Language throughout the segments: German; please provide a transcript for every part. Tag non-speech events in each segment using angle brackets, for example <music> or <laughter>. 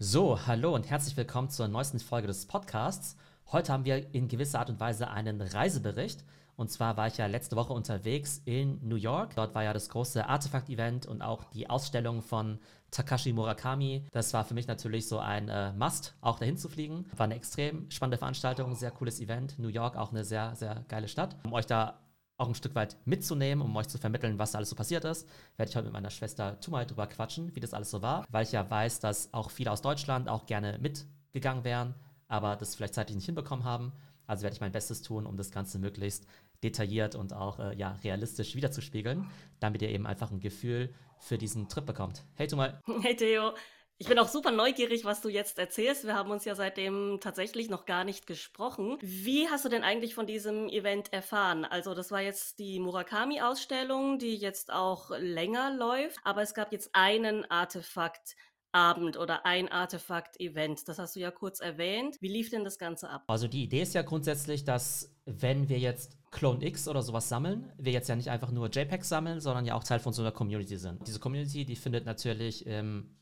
So, hallo und herzlich willkommen zur neuesten Folge des Podcasts. Heute haben wir in gewisser Art und Weise einen Reisebericht. Und zwar war ich ja letzte Woche unterwegs in New York. Dort war ja das große Artefakt-Event und auch die Ausstellung von Takashi Murakami. Das war für mich natürlich so ein äh, Must, auch dahin zu fliegen. War eine extrem spannende Veranstaltung, sehr cooles Event. New York auch eine sehr, sehr geile Stadt. Um euch da auch ein Stück weit mitzunehmen, um euch zu vermitteln, was da alles so passiert ist, werde ich heute mit meiner Schwester Tumai drüber quatschen, wie das alles so war, weil ich ja weiß, dass auch viele aus Deutschland auch gerne mitgegangen wären, aber das vielleicht zeitlich nicht hinbekommen haben. Also werde ich mein Bestes tun, um das Ganze möglichst detailliert und auch äh, ja, realistisch wiederzuspiegeln, damit ihr eben einfach ein Gefühl für diesen Trip bekommt. Hey Tumai. Hey Theo. Ich bin auch super neugierig, was du jetzt erzählst. Wir haben uns ja seitdem tatsächlich noch gar nicht gesprochen. Wie hast du denn eigentlich von diesem Event erfahren? Also das war jetzt die Murakami-Ausstellung, die jetzt auch länger läuft, aber es gab jetzt einen Artefakt. Abend oder ein Artefakt-Event. Das hast du ja kurz erwähnt. Wie lief denn das Ganze ab? Also die Idee ist ja grundsätzlich, dass wenn wir jetzt Clone X oder sowas sammeln, wir jetzt ja nicht einfach nur JPEGs sammeln, sondern ja auch Teil von so einer Community sind. Diese Community, die findet natürlich im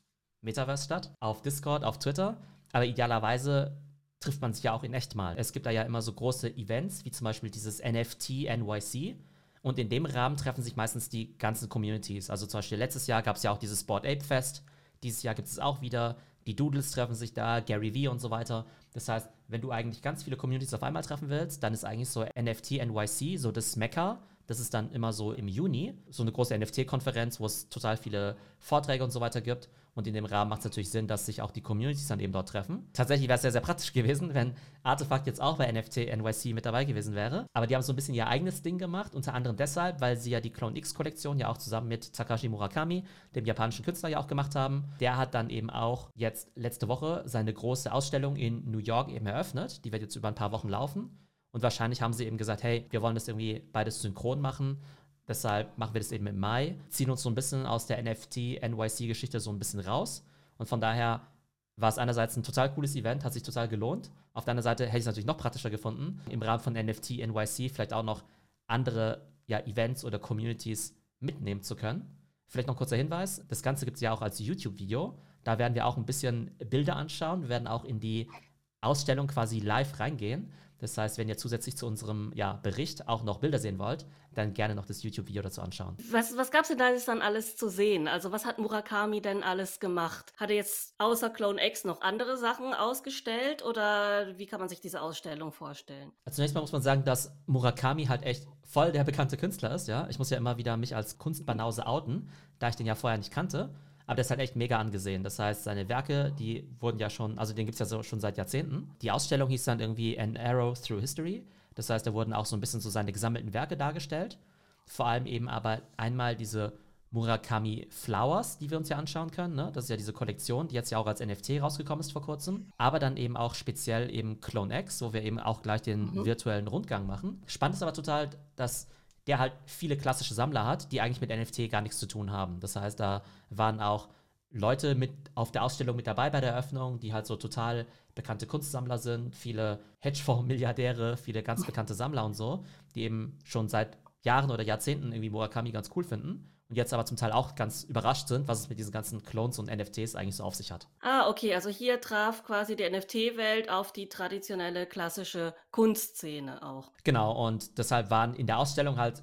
Metaverse statt, auf Discord, auf Twitter. Aber idealerweise trifft man sich ja auch in echt mal. Es gibt da ja immer so große Events, wie zum Beispiel dieses NFT NYC. Und in dem Rahmen treffen sich meistens die ganzen Communities. Also zum Beispiel letztes Jahr gab es ja auch dieses Sport Ape Fest. Dieses Jahr gibt es auch wieder. Die Doodles treffen sich da, Gary Vee und so weiter. Das heißt, wenn du eigentlich ganz viele Communities auf einmal treffen willst, dann ist eigentlich so NFT NYC so das Mecca. Das ist dann immer so im Juni, so eine große NFT-Konferenz, wo es total viele Vorträge und so weiter gibt. Und in dem Rahmen macht es natürlich Sinn, dass sich auch die Communities dann eben dort treffen. Tatsächlich wäre es sehr, sehr praktisch <laughs> gewesen, wenn Artefakt jetzt auch bei NFT NYC mit dabei gewesen wäre. Aber die haben so ein bisschen ihr eigenes Ding gemacht, unter anderem deshalb, weil sie ja die Clone X-Kollektion ja auch zusammen mit Takashi Murakami, dem japanischen Künstler, ja auch gemacht haben. Der hat dann eben auch jetzt letzte Woche seine große Ausstellung in New York eben eröffnet. Die wird jetzt über ein paar Wochen laufen. Und wahrscheinlich haben sie eben gesagt, hey, wir wollen das irgendwie beides synchron machen. Deshalb machen wir das eben im Mai, ziehen uns so ein bisschen aus der NFT-NYC-Geschichte so ein bisschen raus. Und von daher war es einerseits ein total cooles Event, hat sich total gelohnt. Auf der anderen Seite hätte ich es natürlich noch praktischer gefunden, im Rahmen von NFT NYC vielleicht auch noch andere ja, Events oder Communities mitnehmen zu können. Vielleicht noch ein kurzer Hinweis: Das Ganze gibt es ja auch als YouTube-Video. Da werden wir auch ein bisschen Bilder anschauen. Werden auch in die Ausstellung quasi live reingehen. Das heißt, wenn ihr zusätzlich zu unserem ja, Bericht auch noch Bilder sehen wollt, dann gerne noch das YouTube-Video dazu anschauen. Was, was gab es denn da jetzt dann alles zu sehen? Also was hat Murakami denn alles gemacht? Hat er jetzt außer Clone X noch andere Sachen ausgestellt oder wie kann man sich diese Ausstellung vorstellen? Also zunächst mal muss man sagen, dass Murakami halt echt voll der bekannte Künstler ist. Ja, Ich muss ja immer wieder mich als Kunstbanause outen, da ich den ja vorher nicht kannte. Aber der ist halt echt mega angesehen. Das heißt, seine Werke, die wurden ja schon, also den gibt es ja so, schon seit Jahrzehnten. Die Ausstellung hieß dann irgendwie An Arrow Through History. Das heißt, da wurden auch so ein bisschen so seine gesammelten Werke dargestellt. Vor allem eben aber einmal diese Murakami Flowers, die wir uns ja anschauen können. Ne? Das ist ja diese Kollektion, die jetzt ja auch als NFT rausgekommen ist vor kurzem. Aber dann eben auch speziell eben Clone X, wo wir eben auch gleich den mhm. virtuellen Rundgang machen. Spannend ist aber total, dass der halt viele klassische Sammler hat, die eigentlich mit NFT gar nichts zu tun haben. Das heißt, da waren auch Leute mit auf der Ausstellung mit dabei bei der Eröffnung, die halt so total bekannte Kunstsammler sind, viele Hedgefonds-Milliardäre, viele ganz bekannte Sammler und so, die eben schon seit Jahren oder Jahrzehnten irgendwie Murakami ganz cool finden und jetzt aber zum Teil auch ganz überrascht sind, was es mit diesen ganzen Clones und NFTs eigentlich so auf sich hat. Ah, okay, also hier traf quasi die NFT-Welt auf die traditionelle klassische Kunstszene auch. Genau, und deshalb waren in der Ausstellung halt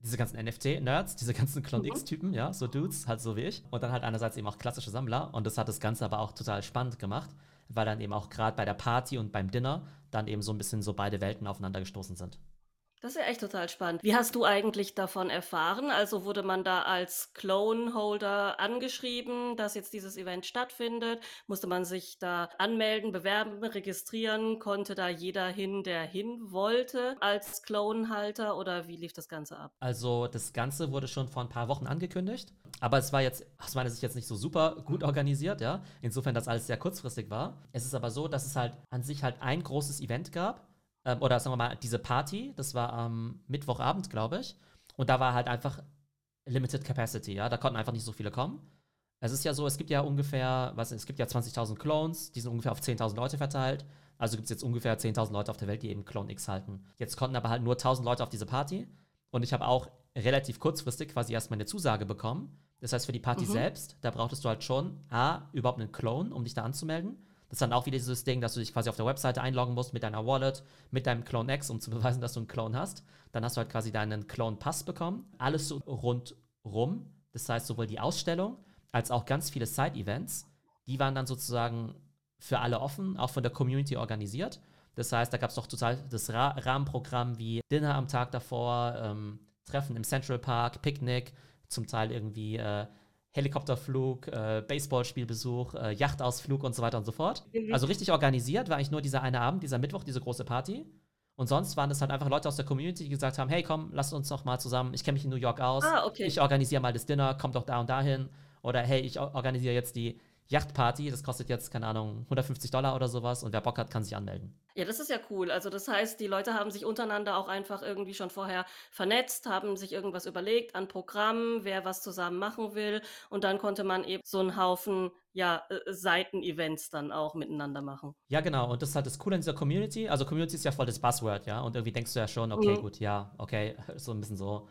diese ganzen NFT-Nerds, diese ganzen Clone mhm. X-Typen, ja, so Dudes, halt so wie ich. Und dann halt einerseits eben auch klassische Sammler. Und das hat das Ganze aber auch total spannend gemacht, weil dann eben auch gerade bei der Party und beim Dinner dann eben so ein bisschen so beide Welten aufeinander gestoßen sind. Das ist ja echt total spannend. Wie hast du eigentlich davon erfahren? Also wurde man da als Clone-Holder angeschrieben, dass jetzt dieses Event stattfindet? Musste man sich da anmelden, bewerben, registrieren? Konnte da jeder hin, der hin wollte als Clone-Halter? Oder wie lief das Ganze ab? Also das Ganze wurde schon vor ein paar Wochen angekündigt. Aber es war jetzt aus meiner Sicht jetzt nicht so super gut organisiert, ja. Insofern, dass alles sehr kurzfristig war. Es ist aber so, dass es halt an sich halt ein großes Event gab ähm, oder sagen wir mal, diese Party, das war am Mittwochabend, glaube ich. Und da war halt einfach Limited Capacity, ja. Da konnten einfach nicht so viele kommen. Es ist ja so, es gibt ja ungefähr, was, es gibt ja 20.000 Clones, die sind ungefähr auf 10.000 Leute verteilt. Also gibt es jetzt ungefähr 10.000 Leute auf der Welt, die eben Clone X halten. Jetzt konnten aber halt nur 1.000 Leute auf diese Party. Und ich habe auch relativ kurzfristig quasi erstmal eine Zusage bekommen, Das heißt, für die Party mhm. selbst, da brauchtest du halt schon A, überhaupt einen Clone, um dich da anzumelden. Das ist dann auch wieder dieses Ding, dass du dich quasi auf der Webseite einloggen musst mit deiner Wallet, mit deinem Clone X, um zu beweisen, dass du einen Clone hast. Dann hast du halt quasi deinen Clone-Pass bekommen. Alles so rundrum. Das heißt, sowohl die Ausstellung als auch ganz viele Side-Events, die waren dann sozusagen für alle offen, auch von der Community organisiert. Das heißt, da gab es doch total das Ra Rahmenprogramm wie Dinner am Tag davor, ähm, Treffen im Central Park, Picknick, zum Teil irgendwie äh, Helikopterflug, äh, Baseballspielbesuch, äh, Yachtausflug und so weiter und so fort. Mhm. Also richtig organisiert war eigentlich nur dieser eine Abend, dieser Mittwoch, diese große Party. Und sonst waren es halt einfach Leute aus der Community, die gesagt haben, hey komm, lasst uns doch mal zusammen, ich kenne mich in New York aus, ah, okay. ich organisiere mal das Dinner, komm doch da und dahin. Oder hey, ich organisiere jetzt die Yachtparty, das kostet jetzt, keine Ahnung, 150 Dollar oder sowas und wer Bock hat, kann sich anmelden. Ja, das ist ja cool. Also das heißt, die Leute haben sich untereinander auch einfach irgendwie schon vorher vernetzt, haben sich irgendwas überlegt an Programmen, wer was zusammen machen will und dann konnte man eben so einen Haufen ja, äh, Seiten-Events dann auch miteinander machen. Ja, genau. Und das ist halt das Coole in dieser Community. Also Community ist ja voll das Buzzword, ja. Und irgendwie denkst du ja schon, okay, mhm. gut, ja, okay, <laughs> so ein bisschen so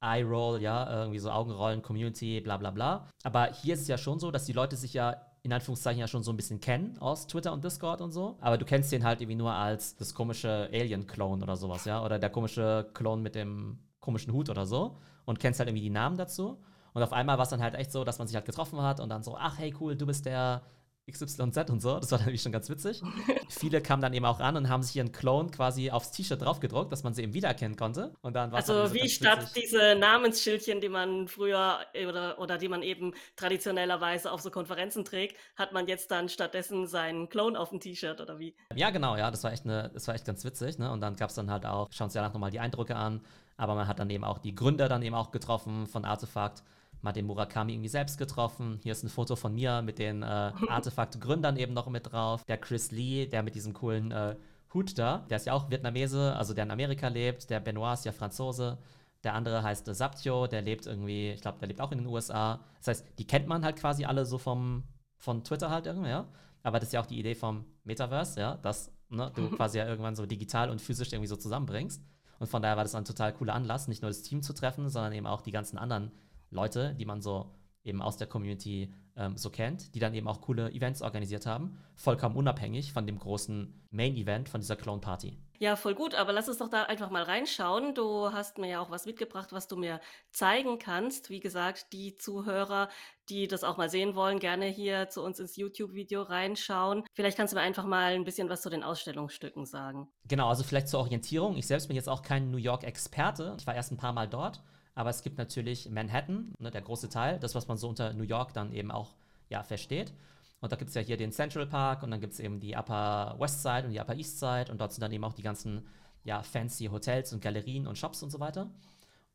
Eye-Roll, ja, irgendwie so Augenrollen, Community, bla bla bla. Aber hier ist es ja schon so, dass die Leute sich ja in Anführungszeichen ja schon so ein bisschen kennen aus Twitter und Discord und so. Aber du kennst den halt irgendwie nur als das komische Alien-Clone oder sowas, ja. Oder der komische Clone mit dem komischen Hut oder so. Und kennst halt irgendwie die Namen dazu. Und auf einmal war es dann halt echt so, dass man sich halt getroffen hat und dann so, ach hey cool, du bist der XYZ und so. Das war natürlich schon ganz witzig. Viele kamen dann eben auch an und haben sich ihren Clone quasi aufs T-Shirt draufgedruckt, dass man sie eben wiedererkennen konnte. Und dann also dann so wie statt witzig. diese Namensschildchen, die man früher oder, oder die man eben traditionellerweise auf so Konferenzen trägt, hat man jetzt dann stattdessen seinen Clone auf dem T-Shirt oder wie? Ja, genau, ja, das war echt, eine, das war echt ganz witzig. Ne? Und dann gab es dann halt auch, schauen uns ja nochmal die Eindrücke an, aber man hat dann eben auch die Gründer dann eben auch getroffen von Artefakt mal den Murakami irgendwie selbst getroffen. Hier ist ein Foto von mir mit den äh, <laughs> Artefakt-Gründern eben noch mit drauf. Der Chris Lee, der mit diesem coolen äh, Hut da, der ist ja auch Vietnamese, also der in Amerika lebt. Der Benoit ist ja Franzose. Der andere heißt äh, Saptio, der lebt irgendwie, ich glaube, der lebt auch in den USA. Das heißt, die kennt man halt quasi alle so vom, von Twitter halt irgendwie, ja. Aber das ist ja auch die Idee vom Metaverse, ja, dass ne, du <laughs> quasi ja irgendwann so digital und physisch irgendwie so zusammenbringst. Und von daher war das ein total cooler Anlass, nicht nur das Team zu treffen, sondern eben auch die ganzen anderen Leute, die man so eben aus der Community ähm, so kennt, die dann eben auch coole Events organisiert haben, vollkommen unabhängig von dem großen Main-Event von dieser Clone Party. Ja, voll gut, aber lass uns doch da einfach mal reinschauen. Du hast mir ja auch was mitgebracht, was du mir zeigen kannst. Wie gesagt, die Zuhörer, die das auch mal sehen wollen, gerne hier zu uns ins YouTube-Video reinschauen. Vielleicht kannst du mir einfach mal ein bisschen was zu den Ausstellungsstücken sagen. Genau, also vielleicht zur Orientierung. Ich selbst bin jetzt auch kein New York-Experte. Ich war erst ein paar Mal dort aber es gibt natürlich Manhattan, ne, der große Teil, das, was man so unter New York dann eben auch ja, versteht. Und da gibt es ja hier den Central Park und dann gibt es eben die Upper West Side und die Upper East Side und dort sind dann eben auch die ganzen ja, fancy Hotels und Galerien und Shops und so weiter.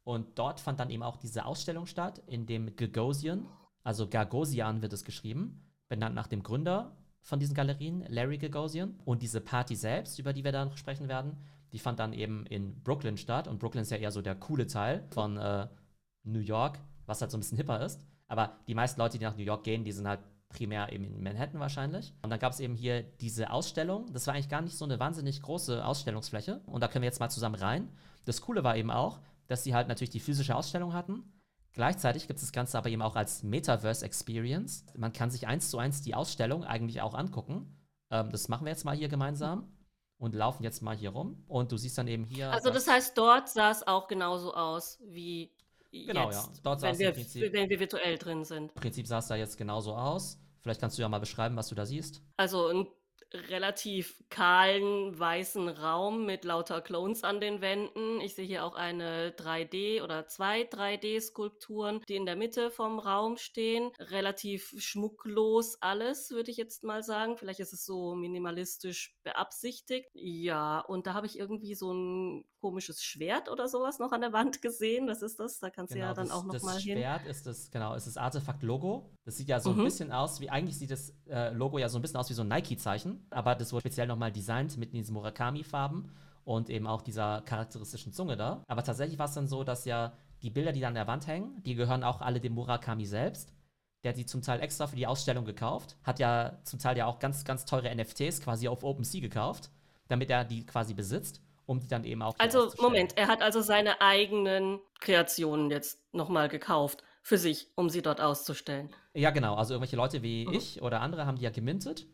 Und dort fand dann eben auch diese Ausstellung statt, in dem Gagosian, also Gagosian wird es geschrieben, benannt nach dem Gründer von diesen Galerien, Larry Gagosian. Und diese Party selbst, über die wir dann sprechen werden, die fand dann eben in Brooklyn statt. Und Brooklyn ist ja eher so der coole Teil von äh, New York, was halt so ein bisschen hipper ist. Aber die meisten Leute, die nach New York gehen, die sind halt primär eben in Manhattan wahrscheinlich. Und dann gab es eben hier diese Ausstellung. Das war eigentlich gar nicht so eine wahnsinnig große Ausstellungsfläche. Und da können wir jetzt mal zusammen rein. Das Coole war eben auch, dass sie halt natürlich die physische Ausstellung hatten. Gleichzeitig gibt es das Ganze aber eben auch als Metaverse Experience. Man kann sich eins zu eins die Ausstellung eigentlich auch angucken. Ähm, das machen wir jetzt mal hier gemeinsam und laufen jetzt mal hier rum. Und du siehst dann eben hier. Also das heißt, dort sah es auch genauso aus wie genau, jetzt, ja. Dort wenn, wir, Prinzip, wenn wir virtuell drin sind. Im Prinzip sah es da jetzt genauso aus. Vielleicht kannst du ja mal beschreiben, was du da siehst. Also ein relativ kahlen weißen Raum mit lauter Clones an den Wänden. Ich sehe hier auch eine 3D oder zwei 3D-Skulpturen, die in der Mitte vom Raum stehen. Relativ schmucklos alles, würde ich jetzt mal sagen. Vielleicht ist es so minimalistisch beabsichtigt. Ja, und da habe ich irgendwie so ein komisches Schwert oder sowas noch an der Wand gesehen. Was ist das? Da kannst genau, du ja dann das, auch noch mal hin. Das Schwert ist das, genau, ist das Artefakt-Logo. Das sieht ja so mhm. ein bisschen aus wie, eigentlich sieht das äh, Logo ja so ein bisschen aus wie so ein Nike-Zeichen aber das wurde speziell nochmal designt mit diesen Murakami-Farben und eben auch dieser charakteristischen Zunge da. Aber tatsächlich war es dann so, dass ja die Bilder, die da an der Wand hängen, die gehören auch alle dem Murakami selbst. Der hat die zum Teil extra für die Ausstellung gekauft, hat ja zum Teil ja auch ganz, ganz teure NFTs quasi auf OpenSea gekauft, damit er die quasi besitzt, um die dann eben auch. Also, Moment, er hat also seine eigenen Kreationen jetzt nochmal gekauft für sich, um sie dort auszustellen. Ja, genau. Also irgendwelche Leute wie mhm. ich oder andere haben die ja gemintet.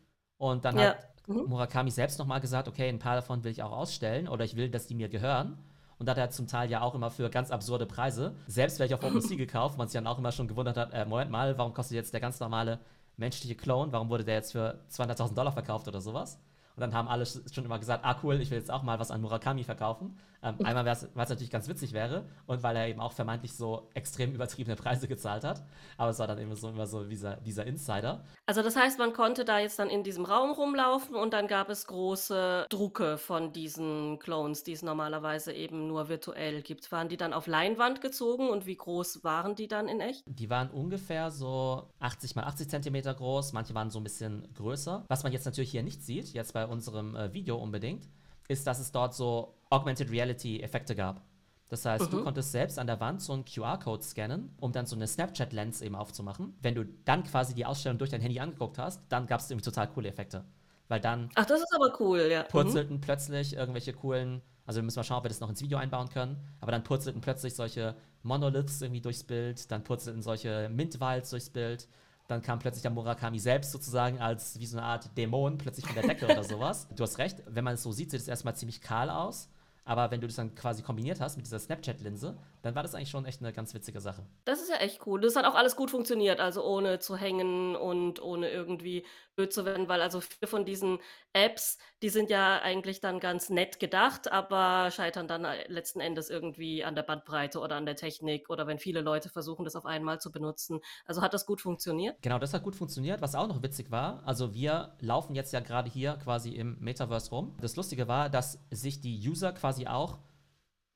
Und dann ja. hat mhm. Murakami selbst nochmal gesagt, okay, ein paar davon will ich auch ausstellen oder ich will, dass die mir gehören. Und da hat er zum Teil ja auch immer für ganz absurde Preise selbst welche auf OpenSea <laughs> gekauft, man sich dann auch immer schon gewundert hat, äh, Moment mal, warum kostet jetzt der ganz normale menschliche Clone, warum wurde der jetzt für 200.000 Dollar verkauft oder sowas? Und dann haben alle schon immer gesagt, ah cool, ich will jetzt auch mal was an Murakami verkaufen. Ähm, einmal, weil es natürlich ganz witzig wäre und weil er eben auch vermeintlich so extrem übertriebene Preise gezahlt hat. Aber es war dann eben so immer so dieser, dieser Insider. Also das heißt, man konnte da jetzt dann in diesem Raum rumlaufen und dann gab es große Drucke von diesen Clones, die es normalerweise eben nur virtuell gibt. Waren die dann auf Leinwand gezogen und wie groß waren die dann in echt? Die waren ungefähr so 80 mal 80 Zentimeter groß, manche waren so ein bisschen größer. Was man jetzt natürlich hier nicht sieht, jetzt bei unserem äh, Video unbedingt, ist, dass es dort so Augmented Reality Effekte gab. Das heißt, mhm. du konntest selbst an der Wand so einen QR-Code scannen, um dann so eine Snapchat-Lens eben aufzumachen. Wenn du dann quasi die Ausstellung durch dein Handy angeguckt hast, dann gab es irgendwie total coole Effekte. Weil dann. Ach, das ist aber cool, ja. Purzelten mhm. plötzlich irgendwelche coolen. Also, wir müssen mal schauen, ob wir das noch ins Video einbauen können. Aber dann purzelten plötzlich solche Monoliths irgendwie durchs Bild. Dann purzelten solche Mintwalds durchs Bild. Dann kam plötzlich der Murakami selbst sozusagen als wie so eine Art Dämon plötzlich von der Decke oder <laughs> sowas. Du hast recht, wenn man es so sieht, sieht es erstmal ziemlich kahl aus. Aber wenn du das dann quasi kombiniert hast mit dieser Snapchat-Linse, dann war das eigentlich schon echt eine ganz witzige Sache. Das ist ja echt cool. Das hat auch alles gut funktioniert, also ohne zu hängen und ohne irgendwie blöd zu werden, weil also viele von diesen Apps, die sind ja eigentlich dann ganz nett gedacht, aber scheitern dann äh, letzten Endes irgendwie an der Bandbreite oder an der Technik oder wenn viele Leute versuchen, das auf einmal zu benutzen. Also hat das gut funktioniert? Genau, das hat gut funktioniert. Was auch noch witzig war, also wir laufen jetzt ja gerade hier quasi im Metaverse rum. Das Lustige war, dass sich die User quasi auch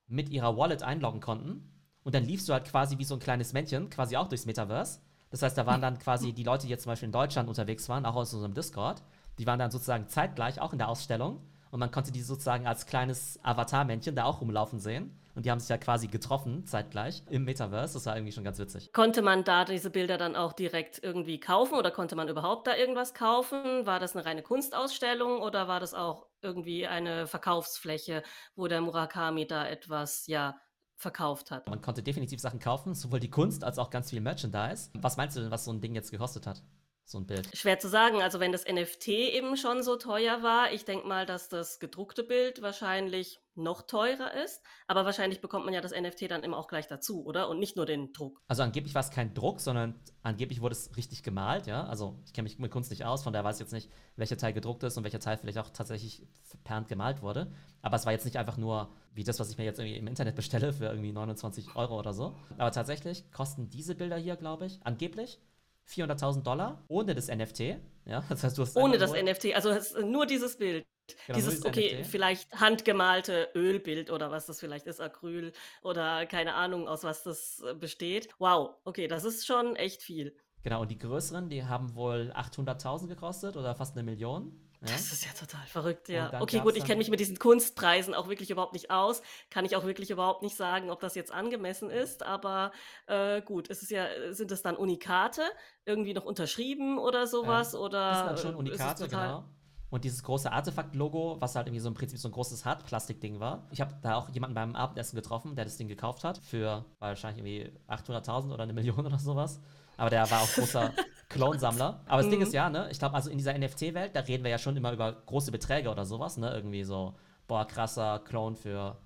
mit ihrer Wallet einloggen konnten. Und dann liefst du halt quasi wie so ein kleines Männchen, quasi auch durchs Metaverse. Das heißt, da waren dann quasi die Leute, die jetzt zum Beispiel in Deutschland unterwegs waren, auch aus unserem Discord, die waren dann sozusagen zeitgleich auch in der Ausstellung. Und man konnte die sozusagen als kleines Avatar-Männchen da auch rumlaufen sehen. Und die haben sich ja quasi getroffen, zeitgleich, im Metaverse. Das war irgendwie schon ganz witzig. Konnte man da diese Bilder dann auch direkt irgendwie kaufen oder konnte man überhaupt da irgendwas kaufen? War das eine reine Kunstausstellung oder war das auch irgendwie eine Verkaufsfläche, wo der Murakami da etwas, ja, verkauft hat. Man konnte definitiv Sachen kaufen, sowohl die Kunst als auch ganz viel Merchandise. Was meinst du denn, was so ein Ding jetzt gekostet hat? So ein Bild. Schwer zu sagen. Also wenn das NFT eben schon so teuer war, ich denke mal, dass das gedruckte Bild wahrscheinlich noch teurer ist. Aber wahrscheinlich bekommt man ja das NFT dann immer auch gleich dazu, oder? Und nicht nur den Druck. Also angeblich war es kein Druck, sondern angeblich wurde es richtig gemalt, ja. Also ich kenne mich mit Kunst nicht aus, von daher weiß ich jetzt nicht, welcher Teil gedruckt ist und welcher Teil vielleicht auch tatsächlich per Hand gemalt wurde. Aber es war jetzt nicht einfach nur wie das, was ich mir jetzt irgendwie im Internet bestelle für irgendwie 29 Euro oder so. Aber tatsächlich kosten diese Bilder hier, glaube ich, angeblich 400.000 Dollar ohne das NFT. Ja, das heißt, du hast ohne das NFT, also nur dieses Bild. Genau, dieses, okay, NFT. vielleicht handgemalte Ölbild oder was das vielleicht ist, Acryl oder keine Ahnung, aus was das äh, besteht. Wow, okay, das ist schon echt viel. Genau, und die größeren, die haben wohl 800.000 gekostet oder fast eine Million. Ja? Das ist ja total verrückt, ja. Okay, gut, ich kenne mich mit diesen Kunstpreisen auch wirklich überhaupt nicht aus. Kann ich auch wirklich überhaupt nicht sagen, ob das jetzt angemessen ist. Aber äh, gut, ist es ja, sind es dann Unikate, irgendwie noch unterschrieben oder sowas? Ähm, oder das sind dann schon Unikate, genau. Und dieses große Artefakt-Logo, was halt irgendwie so im Prinzip so ein großes Hartplastik-Ding war. Ich habe da auch jemanden beim Abendessen getroffen, der das Ding gekauft hat. Für wahrscheinlich irgendwie 800.000 oder eine Million oder sowas. Aber der war auch großer <laughs> Clone-Sammler. Aber das mhm. Ding ist ja, ne, ich glaube, also in dieser NFT-Welt, da reden wir ja schon immer über große Beträge oder sowas, ne? Irgendwie so, boah, krasser Clone für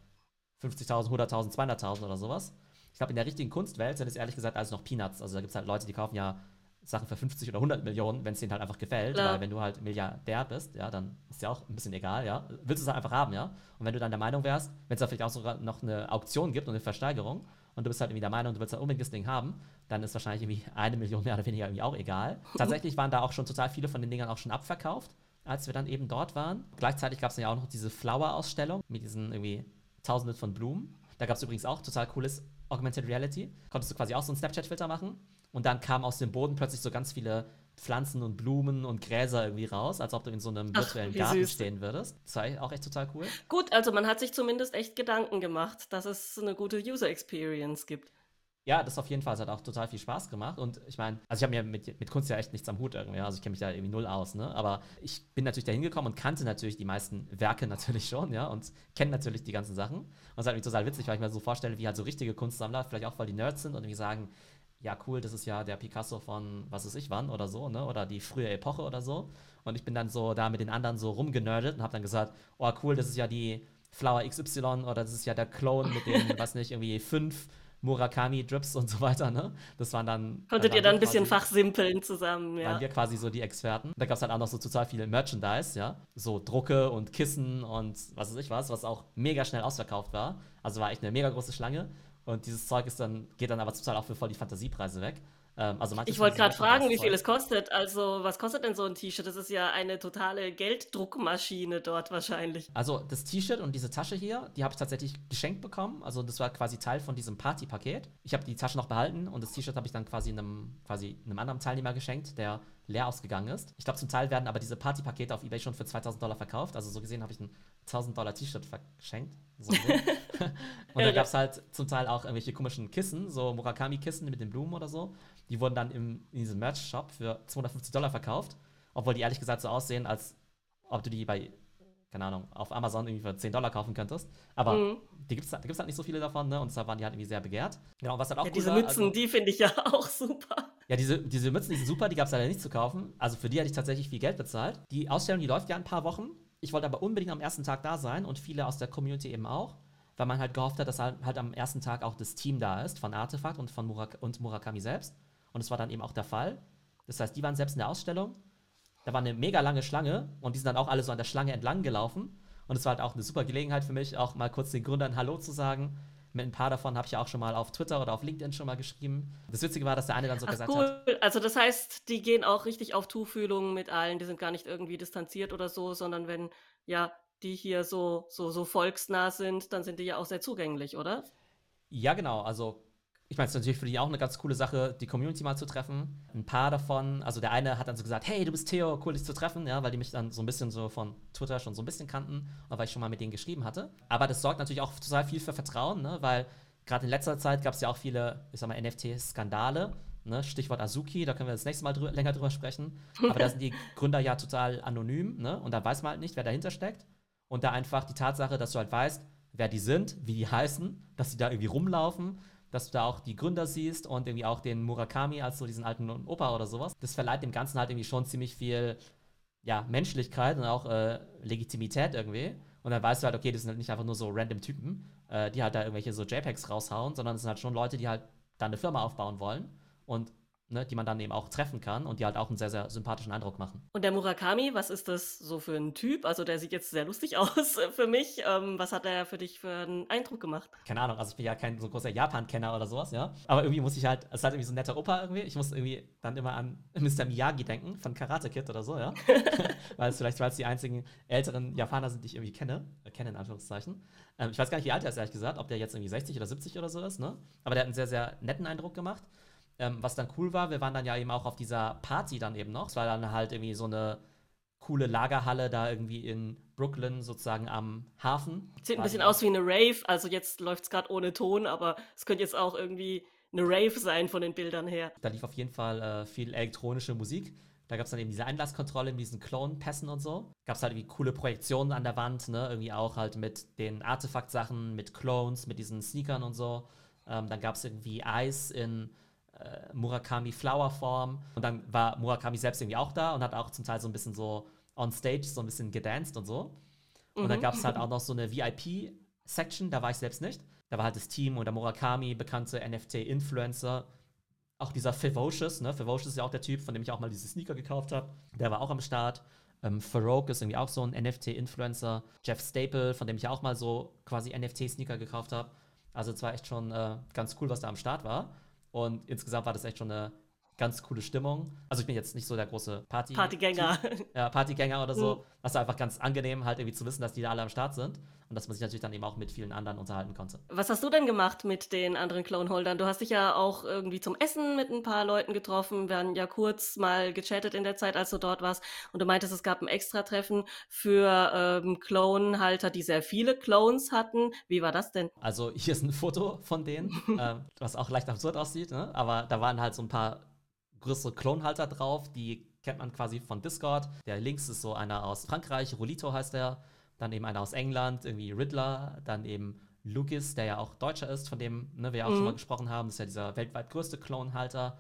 50.000, 100.000, 200.000 oder sowas. Ich glaube, in der richtigen Kunstwelt sind es ehrlich gesagt alles noch Peanuts. Also da gibt es halt Leute, die kaufen ja Sachen für 50 oder 100 Millionen, wenn es denen halt einfach gefällt. Ja. Weil wenn du halt Milliardär bist, ja, dann ist ja auch ein bisschen egal, ja. Willst du es halt einfach haben, ja. Und wenn du dann der Meinung wärst, wenn es da vielleicht auch sogar noch eine Auktion gibt und eine Versteigerung und du bist halt irgendwie der Meinung, du willst halt unbedingt das Ding haben, dann ist wahrscheinlich irgendwie eine Million mehr oder weniger irgendwie auch egal. <laughs> Tatsächlich waren da auch schon total viele von den Dingern auch schon abverkauft, als wir dann eben dort waren. Gleichzeitig gab es ja auch noch diese Flower-Ausstellung mit diesen irgendwie Tausenden von Blumen. Da gab es übrigens auch total cooles Augmented Reality. Konntest du quasi auch so einen Snapchat-Filter machen und dann kamen aus dem Boden plötzlich so ganz viele Pflanzen und Blumen und Gräser irgendwie raus, als ob du in so einem virtuellen Ach, Garten süß. stehen würdest. Das war auch echt total cool. Gut, also man hat sich zumindest echt Gedanken gemacht, dass es eine gute User Experience gibt. Ja, das auf jeden Fall. Es hat auch total viel Spaß gemacht. Und ich meine, also ich habe mir mit, mit Kunst ja echt nichts am Hut irgendwie. Also ich kenne mich da irgendwie null aus, ne? Aber ich bin natürlich da hingekommen und kannte natürlich die meisten Werke <laughs> natürlich schon, ja, und kenne natürlich die ganzen Sachen. Und es ist halt total witzig, weil ich mir so vorstelle, wie halt so richtige Kunstsammler, vielleicht auch weil die Nerds sind und irgendwie sagen, ja cool, das ist ja der Picasso von was weiß ich wann oder so, ne? Oder die frühe Epoche oder so. Und ich bin dann so da mit den anderen so rumgenördet und habe dann gesagt, oh cool, das ist ja die Flower XY oder das ist ja der Clone mit den, <laughs> was nicht, irgendwie fünf Murakami-Drips und so weiter, ne? Das waren dann. Konntet ihr dann ein bisschen fachsimpeln zusammen, ja. Waren wir quasi so die Experten. Da gab es halt auch noch so total viel Merchandise, ja. So Drucke und Kissen und was weiß ich was, was auch mega schnell ausverkauft war. Also war echt eine mega große Schlange. Und dieses Zeug ist dann, geht dann aber total auch für voll die Fantasiepreise weg. Ähm, also ich wollte gerade fragen, wie viel es kostet. Also, was kostet denn so ein T-Shirt? Das ist ja eine totale Gelddruckmaschine dort wahrscheinlich. Also, das T-Shirt und diese Tasche hier, die habe ich tatsächlich geschenkt bekommen. Also, das war quasi Teil von diesem Partypaket. Ich habe die Tasche noch behalten und das T-Shirt habe ich dann quasi einem, quasi einem anderen Teilnehmer geschenkt, der leer ausgegangen ist. Ich glaube, zum Teil werden aber diese Partypakete auf Ebay schon für 2000 Dollar verkauft. Also, so gesehen habe ich ein 1000 Dollar T-Shirt verschenkt. So <laughs> <laughs> und da gab es halt zum Teil auch irgendwelche komischen Kissen, so Murakami-Kissen mit den Blumen oder so. Die wurden dann im, in diesem Merch-Shop für 250 Dollar verkauft. Obwohl die ehrlich gesagt so aussehen, als ob du die bei, keine Ahnung, auf Amazon irgendwie für 10 Dollar kaufen könntest. Aber mhm. die gibt es gibt's halt nicht so viele davon, ne? Und deshalb waren die halt irgendwie sehr begehrt. Genau, was halt auch ja, Diese war, Mützen, also, die finde ich ja <laughs> auch super. Ja, diese, diese Mützen, die sind super, die gab es leider nicht zu kaufen. Also für die hatte ich tatsächlich viel Geld bezahlt. Die Ausstellung, die läuft ja ein paar Wochen. Ich wollte aber unbedingt am ersten Tag da sein und viele aus der Community eben auch weil man halt gehofft hat, dass halt, halt, am ersten Tag auch das Team da ist von Artefakt und von Murak und Murakami selbst. Und es war dann eben auch der Fall. Das heißt, die waren selbst in der Ausstellung. Da war eine mega lange Schlange und die sind dann auch alle so an der Schlange entlang gelaufen. Und es war halt auch eine super Gelegenheit für mich, auch mal kurz den Gründern Hallo zu sagen. Mit ein paar davon habe ich ja auch schon mal auf Twitter oder auf LinkedIn schon mal geschrieben. Das Witzige war, dass der eine dann so Ach, gesagt cool. hat. Also das heißt, die gehen auch richtig auf Tuchfühlung mit allen, die sind gar nicht irgendwie distanziert oder so, sondern wenn ja die hier so, so, so volksnah sind, dann sind die ja auch sehr zugänglich, oder? Ja, genau. Also ich meine, es ist natürlich für die auch eine ganz coole Sache, die Community mal zu treffen. Ein paar davon, also der eine hat dann so gesagt, hey, du bist Theo, cool dich zu treffen, ja, weil die mich dann so ein bisschen so von Twitter schon so ein bisschen kannten und weil ich schon mal mit denen geschrieben hatte. Aber das sorgt natürlich auch total viel für Vertrauen, ne, weil gerade in letzter Zeit gab es ja auch viele, ich sag mal, NFT-Skandale. Ne, Stichwort Azuki, da können wir das nächste Mal drü länger drüber sprechen. Aber da sind die <laughs> Gründer ja total anonym, ne? Und da weiß man halt nicht, wer dahinter steckt. Und da einfach die Tatsache, dass du halt weißt, wer die sind, wie die heißen, dass die da irgendwie rumlaufen dass du da auch die Gründer siehst und irgendwie auch den Murakami als so diesen alten Opa oder sowas. Das verleiht dem Ganzen halt irgendwie schon ziemlich viel ja, Menschlichkeit und auch äh, Legitimität irgendwie. Und dann weißt du halt, okay, das sind halt nicht einfach nur so random Typen, äh, die halt da irgendwelche so JPEGs raushauen, sondern es sind halt schon Leute, die halt da eine Firma aufbauen wollen. Und ne, die man dann eben auch treffen kann und die halt auch einen sehr, sehr sympathischen Eindruck machen. Und der Murakami, was ist das so für ein Typ? Also der sieht jetzt sehr lustig <laughs> aus für mich. Ähm, was hat er für dich für einen Eindruck gemacht? Keine Ahnung, also ich bin ja kein so großer Japan-Kenner oder sowas, ja. Aber irgendwie muss ich halt, es ist halt irgendwie so ein netter Opa irgendwie. Ich muss irgendwie dann immer an <laughs> Mr. Miyagi denken von Karate Kid oder so, ja. <laughs> weil es vielleicht, weil es die einzigen älteren Japaner sind, die ich irgendwie kenne. Äh, kenne in Anführungszeichen. Ähm, ich weiß gar nicht, wie alt er ist, ehrlich gesagt, ob der jetzt irgendwie 60 oder 70 oder so ist, ne? Aber der hat einen sehr, sehr netten Eindruck gemacht. Ähm, was dann cool war, wir waren dann ja eben auch auf dieser Party dann eben noch. Es war dann halt irgendwie so eine coole Lagerhalle da irgendwie in Brooklyn sozusagen am Hafen. Sieht ein bisschen aus wie eine Rave, also jetzt läuft es gerade ohne Ton, aber es könnte jetzt auch irgendwie eine Rave sein von den Bildern her. Da lief auf jeden Fall äh, viel elektronische Musik. Da gab es dann eben diese Einlasskontrolle mit diesen Clone-Pässen und so. Gab es halt irgendwie coole Projektionen an der Wand, ne? Irgendwie auch halt mit den Artefakt-Sachen, mit Clones, mit diesen Sneakern und so. Ähm, dann gab es irgendwie Eis in äh, Murakami Flower Form. Und dann war Murakami selbst irgendwie auch da und hat auch zum Teil so ein bisschen so on stage so ein bisschen gedanced und so. Und mhm. dann gab es halt auch noch so eine VIP-Section, da war ich selbst nicht. Da war halt das Team und der Murakami, bekannte NFT-Influencer. Auch dieser Fivocious, ne? Fivocious ist ja auch der Typ, von dem ich auch mal diese Sneaker gekauft habe. Der war auch am Start. Ähm, Farouk ist irgendwie auch so ein NFT-Influencer. Jeff Staple, von dem ich auch mal so quasi NFT-Sneaker gekauft habe. Also es war echt schon äh, ganz cool, was da am Start war. Und insgesamt war das echt schon eine ganz coole Stimmung. Also ich bin jetzt nicht so der große Party Partygänger. <laughs> Ja, Partygänger oder so. Mhm. Das war einfach ganz angenehm, halt irgendwie zu wissen, dass die da alle am Start sind und dass man sich natürlich dann eben auch mit vielen anderen unterhalten konnte. Was hast du denn gemacht mit den anderen Clone-Holdern? Du hast dich ja auch irgendwie zum Essen mit ein paar Leuten getroffen. Wir haben ja kurz mal gechattet in der Zeit, als du dort warst. Und du meintest, es gab ein Extra-Treffen für ähm, Clone-Halter, die sehr viele Clones hatten. Wie war das denn? Also hier ist ein Foto von denen, <laughs> äh, was auch leicht absurd aussieht, ne? aber da waren halt so ein paar größere Klonhalter drauf, die kennt man quasi von Discord. Der links ist so einer aus Frankreich, Rolito heißt der. Dann eben einer aus England, irgendwie Riddler. Dann eben Lucas, der ja auch Deutscher ist, von dem ne, wir ja auch mhm. schon mal gesprochen haben. Das ist ja dieser weltweit größte Clone-Halter.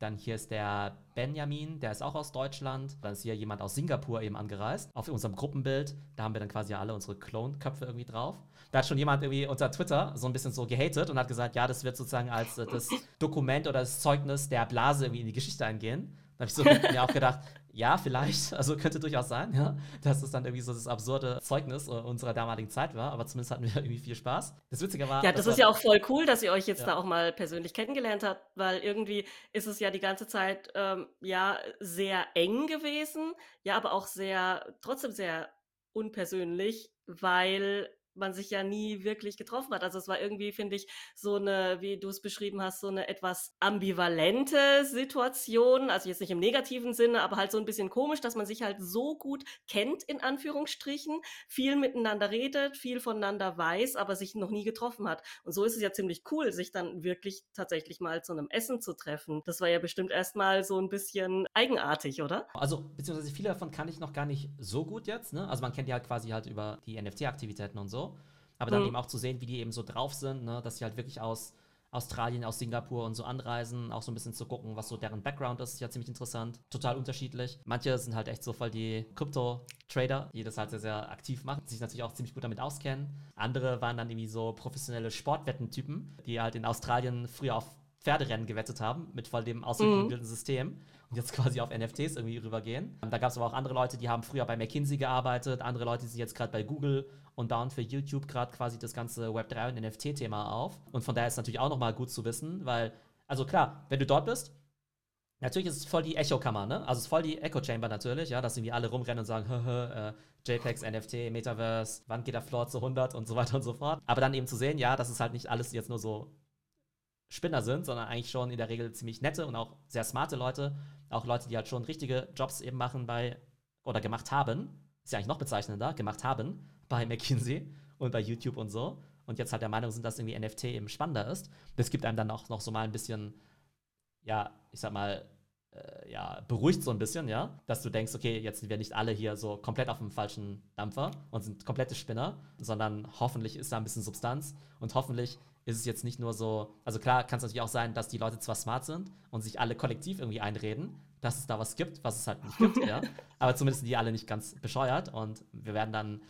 Dann hier ist der Benjamin, der ist auch aus Deutschland. Dann ist hier jemand aus Singapur eben angereist. Auf unserem Gruppenbild, da haben wir dann quasi alle unsere Clone-Köpfe irgendwie drauf. Da hat schon jemand irgendwie unter Twitter so ein bisschen so gehatet und hat gesagt, ja, das wird sozusagen als äh, das Dokument oder das Zeugnis der Blase irgendwie in die Geschichte eingehen. Da habe ich so <laughs> mir auch gedacht, ja, vielleicht, <laughs> also könnte durchaus sein, ja, dass es dann irgendwie so das absurde Zeugnis äh, unserer damaligen Zeit war, aber zumindest hatten wir <laughs> irgendwie viel Spaß. Das Witzige war. Ja, das, das ist ja auch voll cool, dass ihr euch jetzt ja. da auch mal persönlich kennengelernt habt, weil irgendwie ist es ja die ganze Zeit, ähm, ja, sehr eng gewesen, ja, aber auch sehr, trotzdem sehr unpersönlich, weil man sich ja nie wirklich getroffen hat. Also es war irgendwie, finde ich, so eine, wie du es beschrieben hast, so eine etwas ambivalente Situation. Also jetzt nicht im negativen Sinne, aber halt so ein bisschen komisch, dass man sich halt so gut kennt, in Anführungsstrichen, viel miteinander redet, viel voneinander weiß, aber sich noch nie getroffen hat. Und so ist es ja ziemlich cool, sich dann wirklich tatsächlich mal zu einem Essen zu treffen. Das war ja bestimmt erstmal so ein bisschen eigenartig, oder? Also, beziehungsweise viele davon kann ich noch gar nicht so gut jetzt. Ne? Also man kennt ja halt quasi halt über die NFT-Aktivitäten und so. Aber dann mhm. eben auch zu sehen, wie die eben so drauf sind, ne? dass sie halt wirklich aus Australien, aus Singapur und so anreisen, auch so ein bisschen zu gucken, was so deren Background ist, ist ja ziemlich interessant. Total unterschiedlich. Manche sind halt echt so voll die Krypto-Trader, die das halt sehr, sehr aktiv machen, sich natürlich auch ziemlich gut damit auskennen. Andere waren dann irgendwie so professionelle Sportwettentypen, die halt in Australien früher auf Pferderennen gewettet haben, mit voll dem ausgeklügelten mhm. System und jetzt quasi auf NFTs irgendwie rübergehen. Da gab es aber auch andere Leute, die haben früher bei McKinsey gearbeitet, andere Leute, die sind jetzt gerade bei Google und bauen für YouTube gerade quasi das ganze Web3 und NFT-Thema auf. Und von daher ist es natürlich auch nochmal gut zu wissen, weil, also klar, wenn du dort bist, Natürlich ist es voll die Echo-Kammer, ne? Also es ist voll die Echo-Chamber natürlich, ja, dass irgendwie alle rumrennen und sagen, <laughs> äh, JPEGs, NFT, Metaverse, wann geht der Floor zu 100 und so weiter und so fort. Aber dann eben zu sehen, ja, dass es halt nicht alles jetzt nur so Spinner sind, sondern eigentlich schon in der Regel ziemlich nette und auch sehr smarte Leute. Auch Leute, die halt schon richtige Jobs eben machen bei oder gemacht haben. Ist ja eigentlich noch bezeichnender, gemacht haben bei McKinsey und bei YouTube und so. Und jetzt halt der Meinung sind, dass irgendwie NFT eben spannender ist. Das gibt einem dann auch noch so mal ein bisschen, ja, ich sag mal, äh, ja, beruhigt so ein bisschen, ja, dass du denkst, okay, jetzt sind wir nicht alle hier so komplett auf dem falschen Dampfer und sind komplette Spinner, sondern hoffentlich ist da ein bisschen Substanz und hoffentlich ist es jetzt nicht nur so, also klar kann es natürlich auch sein, dass die Leute zwar smart sind und sich alle kollektiv irgendwie einreden, dass es da was gibt, was es halt nicht gibt, <laughs> ja. Aber zumindest sind die alle nicht ganz bescheuert und wir werden dann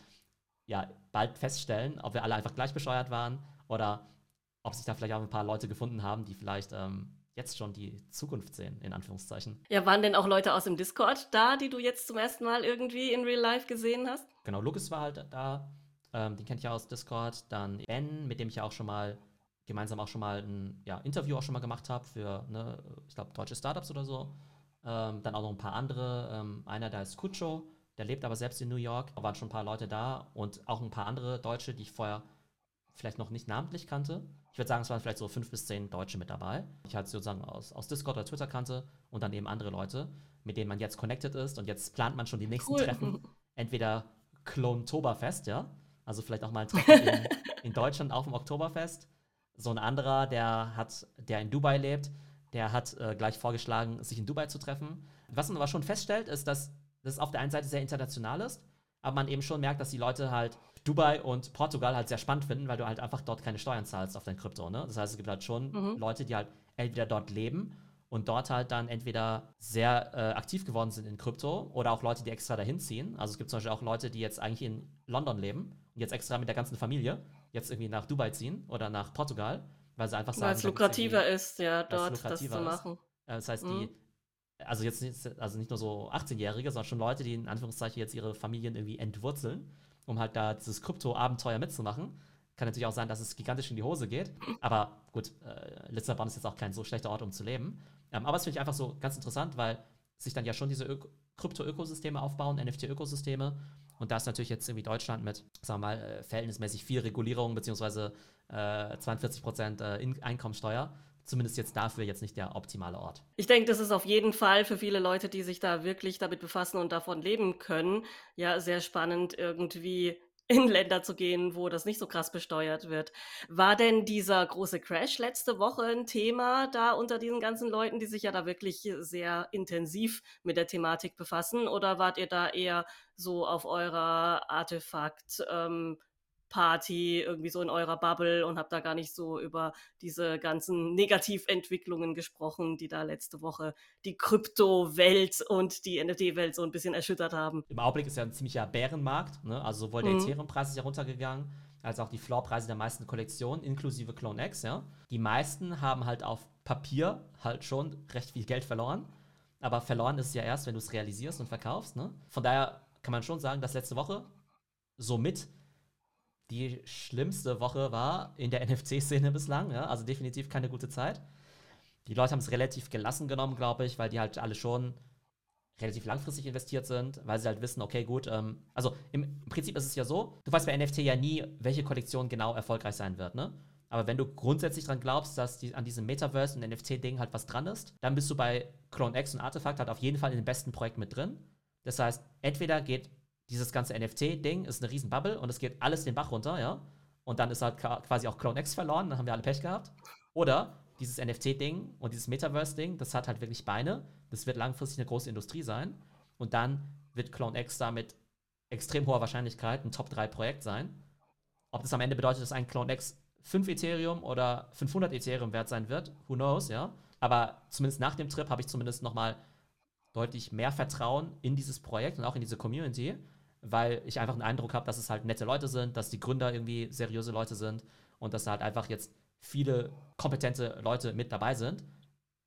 ja bald feststellen, ob wir alle einfach gleich bescheuert waren oder ob sich da vielleicht auch ein paar Leute gefunden haben, die vielleicht ähm, jetzt schon die Zukunft sehen, in Anführungszeichen. Ja, waren denn auch Leute aus dem Discord da, die du jetzt zum ersten Mal irgendwie in Real Life gesehen hast? Genau, Lucas war halt da. Ähm, den kennt ich ja aus Discord. Dann Ben, mit dem ich ja auch schon mal gemeinsam auch schon mal ein ja, Interview auch schon mal gemacht habe für, ne, ich glaube, deutsche Startups oder so. Ähm, dann auch noch ein paar andere. Ähm, einer, der ist Kucho, der lebt aber selbst in New York. Da waren schon ein paar Leute da und auch ein paar andere Deutsche, die ich vorher vielleicht noch nicht namentlich kannte. Ich würde sagen, es waren vielleicht so fünf bis zehn Deutsche mit dabei. Ich halt sozusagen aus, aus Discord oder Twitter kannte und dann eben andere Leute, mit denen man jetzt connected ist und jetzt plant man schon die nächsten cool. Treffen. <laughs> Entweder Klontoberfest, ja, also vielleicht auch mal ein Treffen in, <laughs> in Deutschland auf dem Oktoberfest so ein anderer, der hat, der in Dubai lebt, der hat äh, gleich vorgeschlagen, sich in Dubai zu treffen. Was man aber schon feststellt, ist, dass das auf der einen Seite sehr international ist, aber man eben schon merkt, dass die Leute halt Dubai und Portugal halt sehr spannend finden, weil du halt einfach dort keine Steuern zahlst auf dein Krypto. Ne? Das heißt, es gibt halt schon mhm. Leute, die halt entweder dort leben und dort halt dann entweder sehr äh, aktiv geworden sind in Krypto oder auch Leute, die extra dahin ziehen. Also es gibt zum Beispiel auch Leute, die jetzt eigentlich in London leben jetzt extra mit der ganzen Familie jetzt irgendwie nach Dubai ziehen oder nach Portugal, weil sie einfach sagen, weil es lukrativer ist, ja, dort das zu machen. Äh, das heißt, mhm. die, also jetzt nicht, also nicht nur so 18-Jährige, sondern schon Leute, die in Anführungszeichen jetzt ihre Familien irgendwie entwurzeln, um halt da dieses Krypto-Abenteuer mitzumachen. Kann natürlich auch sein, dass es gigantisch in die Hose geht. Aber gut, äh, Lissabon ist jetzt auch kein so schlechter Ort, um zu leben. Ähm, aber es finde ich einfach so ganz interessant, weil sich dann ja schon diese Krypto-Ökosysteme aufbauen, NFT-Ökosysteme und da ist natürlich jetzt irgendwie Deutschland mit, sagen wir mal, äh, verhältnismäßig viel Regulierung, beziehungsweise äh, 42 Prozent äh, Einkommensteuer zumindest jetzt dafür jetzt nicht der optimale Ort. Ich denke, das ist auf jeden Fall für viele Leute, die sich da wirklich damit befassen und davon leben können, ja, sehr spannend irgendwie in Länder zu gehen, wo das nicht so krass besteuert wird. War denn dieser große Crash letzte Woche ein Thema da unter diesen ganzen Leuten, die sich ja da wirklich sehr intensiv mit der Thematik befassen? Oder wart ihr da eher so auf eurer Artefakt, ähm, Party irgendwie so in eurer Bubble und habt da gar nicht so über diese ganzen Negativentwicklungen gesprochen, die da letzte Woche die Kryptowelt und die NFT-Welt so ein bisschen erschüttert haben. Im Augenblick ist ja ein ziemlicher Bärenmarkt, ne? also sowohl der mhm. Ethereum-Preis ist ja runtergegangen, als auch die Floorpreise der meisten Kollektionen, inklusive Clone X, ja. Die meisten haben halt auf Papier halt schon recht viel Geld verloren. Aber verloren ist es ja erst, wenn du es realisierst und verkaufst. Ne? Von daher kann man schon sagen, dass letzte Woche somit die schlimmste Woche war in der <laughs> NFC-Szene bislang. Ja? Also definitiv keine gute Zeit. Die Leute haben es relativ gelassen genommen, glaube ich, weil die halt alle schon relativ langfristig investiert sind, weil sie halt wissen, okay, gut, ähm, also im, Prinzip ist es ja so, du weißt bei NFT ja nie, welche Kollektion genau erfolgreich sein wird, ne? Aber wenn du grundsätzlich dran glaubst, dass die, an diesem Metaverse und NFT-Ding halt was dran ist, dann bist du bei Clone X und Artefakt halt auf jeden Fall in den besten Projekten mit drin. Das heißt, entweder geht dieses ganze NFT-Ding, ist eine riesen Bubble und es geht alles den Bach runter, ja. Und dann ist halt quasi auch Clone X verloren, dann haben wir alle Pech gehabt. Oder dieses NFT-Ding und dieses Metaverse-Ding, das hat halt wirklich Beine. Das wird langfristig eine große Industrie sein. Und dann wird Clone X da mit extrem hoher Wahrscheinlichkeit ein Top-3-Projekt sein. Ob das am Ende bedeutet, dass ein Clone X 5 Ethereum oder 500 Ethereum wert sein wird, who knows, ja. Aber zumindest nach dem Trip habe ich zumindest nochmal deutlich mehr Vertrauen in dieses Projekt und auch in diese Community, weil ich einfach einen Eindruck habe, dass es halt nette Leute sind, dass die Gründer irgendwie seriöse Leute sind und dass da halt einfach jetzt viele kompetente Leute mit dabei sind,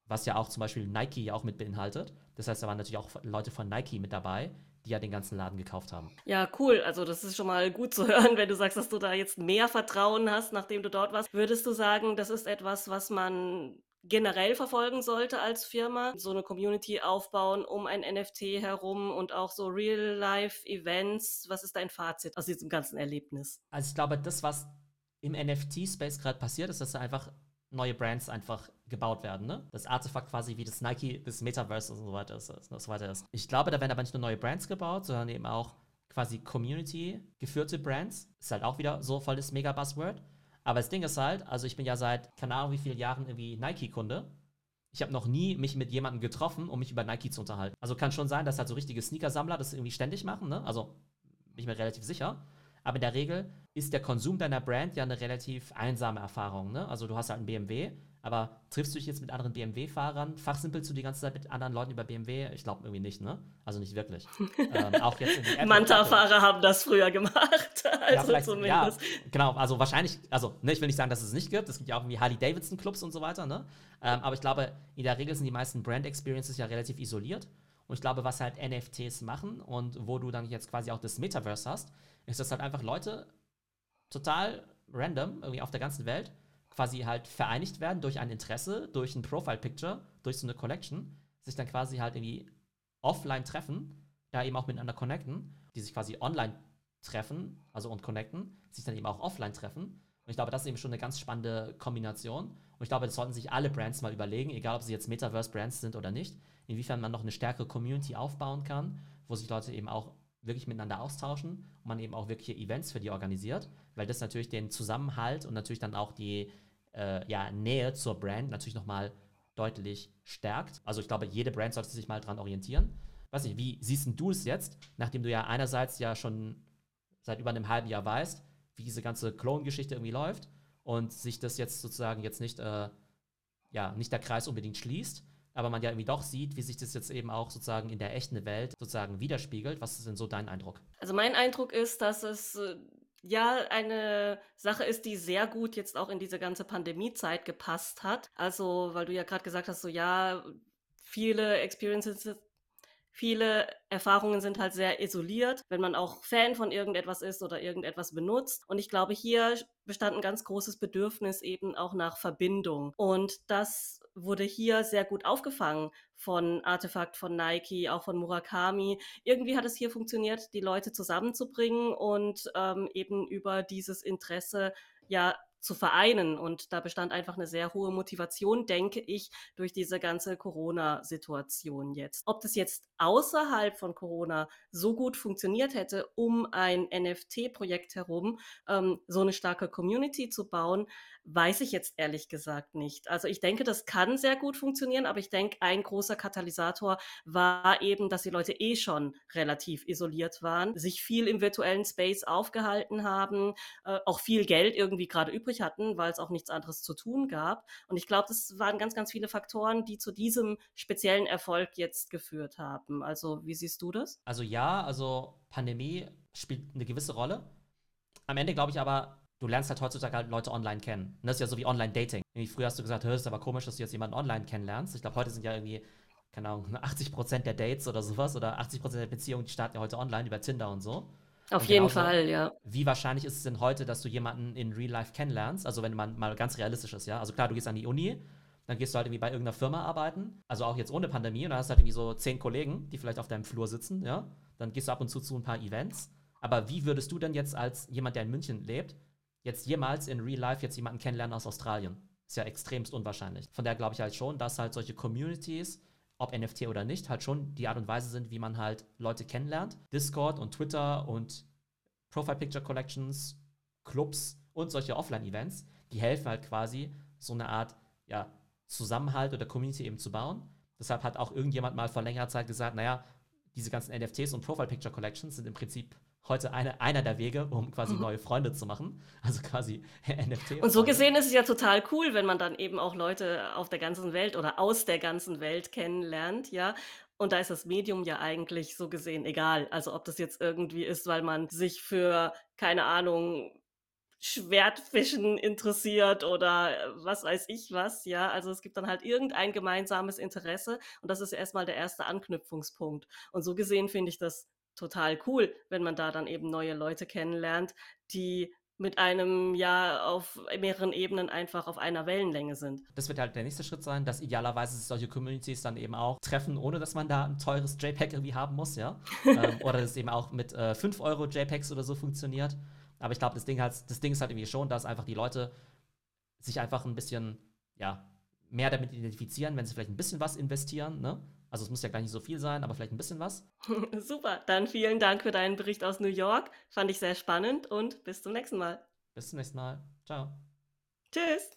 was ja auch zum Beispiel Nike auch mit beinhaltet. Das heißt, da waren natürlich auch Leute von Nike mit dabei, die ja den ganzen Laden gekauft haben. Ja, cool. Also das ist schon mal gut zu hören, wenn du sagst, dass du da jetzt mehr Vertrauen hast, nachdem du dort warst. Würdest du sagen, das ist etwas, was man generell verfolgen sollte als Firma, so eine Community aufbauen um ein NFT herum und auch so Real-Life-Events. Was ist dein Fazit aus diesem ganzen Erlebnis? Also ich glaube, das, was im NFT-Space gerade passiert, ist, dass da einfach neue Brands einfach gebaut werden, ne? Das Artefakt quasi wie das Nike, das Metaverse und so weiter ist. Und so weiter ist. Ich glaube, da werden aber nicht nur neue Brands gebaut, sondern eben auch quasi Community-geführte Brands. Ist halt auch wieder so voll das Mega-Buzzword. Aber das Ding ist halt, also ich bin ja seit keine Ahnung wie vielen Jahren irgendwie Nike-Kunde. Ich habe noch nie mich mit jemandem getroffen, um mich über Nike zu unterhalten. Also kann schon sein, dass halt so richtige Sneaker-Sammler das irgendwie ständig machen, ne? Also bin ich mir relativ sicher. Aber in der Regel ist der Konsum deiner Brand ja eine relativ einsame Erfahrung. Ne? Also du hast halt einen BMW, aber triffst du dich jetzt mit anderen BMW-Fahrern? Fachsimpelst du die ganze Zeit mit anderen Leuten über BMW? Ich glaube irgendwie nicht, ne? Also nicht wirklich. <laughs> ähm, auch jetzt Manta-Fahrer haben das früher gemacht. <laughs> Also ja, zumindest. Ja, genau, also wahrscheinlich, also ne, ich will nicht sagen, dass es nicht gibt. Es gibt ja auch irgendwie Harley-Davidson-Clubs und so weiter, ne? Ähm, aber ich glaube, in der Regel sind die meisten Brand-Experiences ja relativ isoliert. Und ich glaube, was halt NFTs machen und wo du dann jetzt quasi auch das Metaverse hast, ist, dass halt einfach Leute total random, irgendwie auf der ganzen Welt, quasi halt vereinigt werden durch ein Interesse, durch ein Profile-Picture, durch so eine Collection, sich dann quasi halt irgendwie offline treffen, da eben auch miteinander connecten, die sich quasi online treffen, also und connecten, sich dann eben auch offline treffen. Und ich glaube, das ist eben schon eine ganz spannende Kombination. Und ich glaube, das sollten sich alle Brands mal überlegen, egal ob sie jetzt Metaverse-Brands sind oder nicht, inwiefern man noch eine stärkere Community aufbauen kann, wo sich Leute eben auch wirklich miteinander austauschen und man eben auch wirkliche Events für die organisiert, weil das natürlich den Zusammenhalt und natürlich dann auch die äh, ja, Nähe zur Brand natürlich nochmal deutlich stärkt. Also ich glaube, jede Brand sollte sich mal dran orientieren. Weiß nicht, wie siehst du es jetzt, nachdem du ja einerseits ja schon seit über einem halben Jahr weißt, wie diese ganze Clone-Geschichte irgendwie läuft und sich das jetzt sozusagen jetzt nicht, äh, ja, nicht der Kreis unbedingt schließt, aber man ja irgendwie doch sieht, wie sich das jetzt eben auch sozusagen in der echten Welt sozusagen widerspiegelt. Was ist denn so dein Eindruck? Also mein Eindruck ist, dass es äh, ja eine Sache ist, die sehr gut jetzt auch in diese ganze Pandemiezeit gepasst hat. Also, weil du ja gerade gesagt hast, so ja, viele Experiences Viele Erfahrungen sind halt sehr isoliert, wenn man auch Fan von irgendetwas ist oder irgendetwas benutzt. Und ich glaube, hier bestand ein ganz großes Bedürfnis eben auch nach Verbindung. Und das wurde hier sehr gut aufgefangen von Artefakt, von Nike, auch von Murakami. Irgendwie hat es hier funktioniert, die Leute zusammenzubringen und ähm, eben über dieses Interesse ja zu vereinen. Und da bestand einfach eine sehr hohe Motivation, denke ich, durch diese ganze Corona-Situation jetzt. Ob das jetzt außerhalb von Corona so gut funktioniert hätte, um ein NFT-Projekt herum ähm, so eine starke Community zu bauen, weiß ich jetzt ehrlich gesagt nicht. Also ich denke, das kann sehr gut funktionieren, aber ich denke, ein großer Katalysator war eben, dass die Leute eh schon relativ isoliert waren, sich viel im virtuellen Space aufgehalten haben, äh, auch viel Geld irgendwie gerade übrig hatten, weil es auch nichts anderes zu tun gab. Und ich glaube, das waren ganz, ganz viele Faktoren, die zu diesem speziellen Erfolg jetzt geführt haben. Also wie siehst du das? Also ja, also Pandemie spielt eine gewisse Rolle. Am Ende glaube ich aber, du lernst halt heutzutage halt Leute online kennen. Und das ist ja so wie Online-Dating. Früher hast du gesagt, es ist aber komisch, dass du jetzt jemanden online kennenlernst. Ich glaube, heute sind ja irgendwie, keine Ahnung, <laughs> 80% der Dates oder sowas oder 80% der Beziehungen, die starten ja heute online über Tinder und so. Auf und jeden Fall, ja. Wie wahrscheinlich ist es denn heute, dass du jemanden in Real Life kennenlernst? Also wenn man mal ganz realistisch ist, ja. Also klar, du gehst an die Uni, dann gehst du halt irgendwie bei irgendeiner Firma arbeiten, also auch jetzt ohne Pandemie, und dann hast du halt irgendwie so zehn Kollegen, die vielleicht auf deinem Flur sitzen, ja. Dann gehst du ab und zu zu ein paar Events. Aber wie würdest du denn jetzt als jemand, der in München lebt, jetzt jemals in Real Life jetzt jemanden kennenlernen aus Australien. Ist ja extremst unwahrscheinlich. Von daher glaube ich halt schon, dass halt solche Communities, ob NFT oder nicht, halt schon die Art und Weise sind, wie man halt Leute kennenlernt. Discord und Twitter und Profile Picture Collections, Clubs und solche Offline-Events, die helfen halt quasi, so eine Art ja, Zusammenhalt oder Community eben zu bauen. Deshalb hat auch irgendjemand mal vor längerer Zeit gesagt, naja, diese ganzen NFTs und Profile Picture Collections sind im Prinzip heute eine, einer der Wege, um quasi mhm. neue Freunde zu machen. <laughs> Also quasi <laughs> NFT. Und so gesehen ist es ja total cool, wenn man dann eben auch Leute auf der ganzen Welt oder aus der ganzen Welt kennenlernt, ja. Und da ist das Medium ja eigentlich so gesehen egal. Also ob das jetzt irgendwie ist, weil man sich für, keine Ahnung, Schwertfischen interessiert oder was weiß ich was, ja. Also es gibt dann halt irgendein gemeinsames Interesse und das ist erstmal der erste Anknüpfungspunkt. Und so gesehen finde ich das total cool, wenn man da dann eben neue Leute kennenlernt, die mit einem ja auf mehreren Ebenen einfach auf einer Wellenlänge sind. Das wird halt der nächste Schritt sein, dass idealerweise sich solche Communities dann eben auch treffen, ohne dass man da ein teures JPEG irgendwie haben muss, ja. ähm, <laughs> oder dass es eben auch mit äh, 5 Euro JPEGs oder so funktioniert. Aber ich glaube, das Ding halt, das Ding ist halt irgendwie schon, dass einfach die Leute sich einfach ein bisschen, ja, mehr damit identifizieren, wenn sie vielleicht ein bisschen was investieren, ne? Also es muss ja gar nicht so viel sein, aber vielleicht ein bisschen was. <laughs> Super, dann vielen Dank für deinen Bericht aus New York. Fand ich sehr spannend und bis zum nächsten Mal. Bis zum nächsten Mal. Ciao. Tschüss.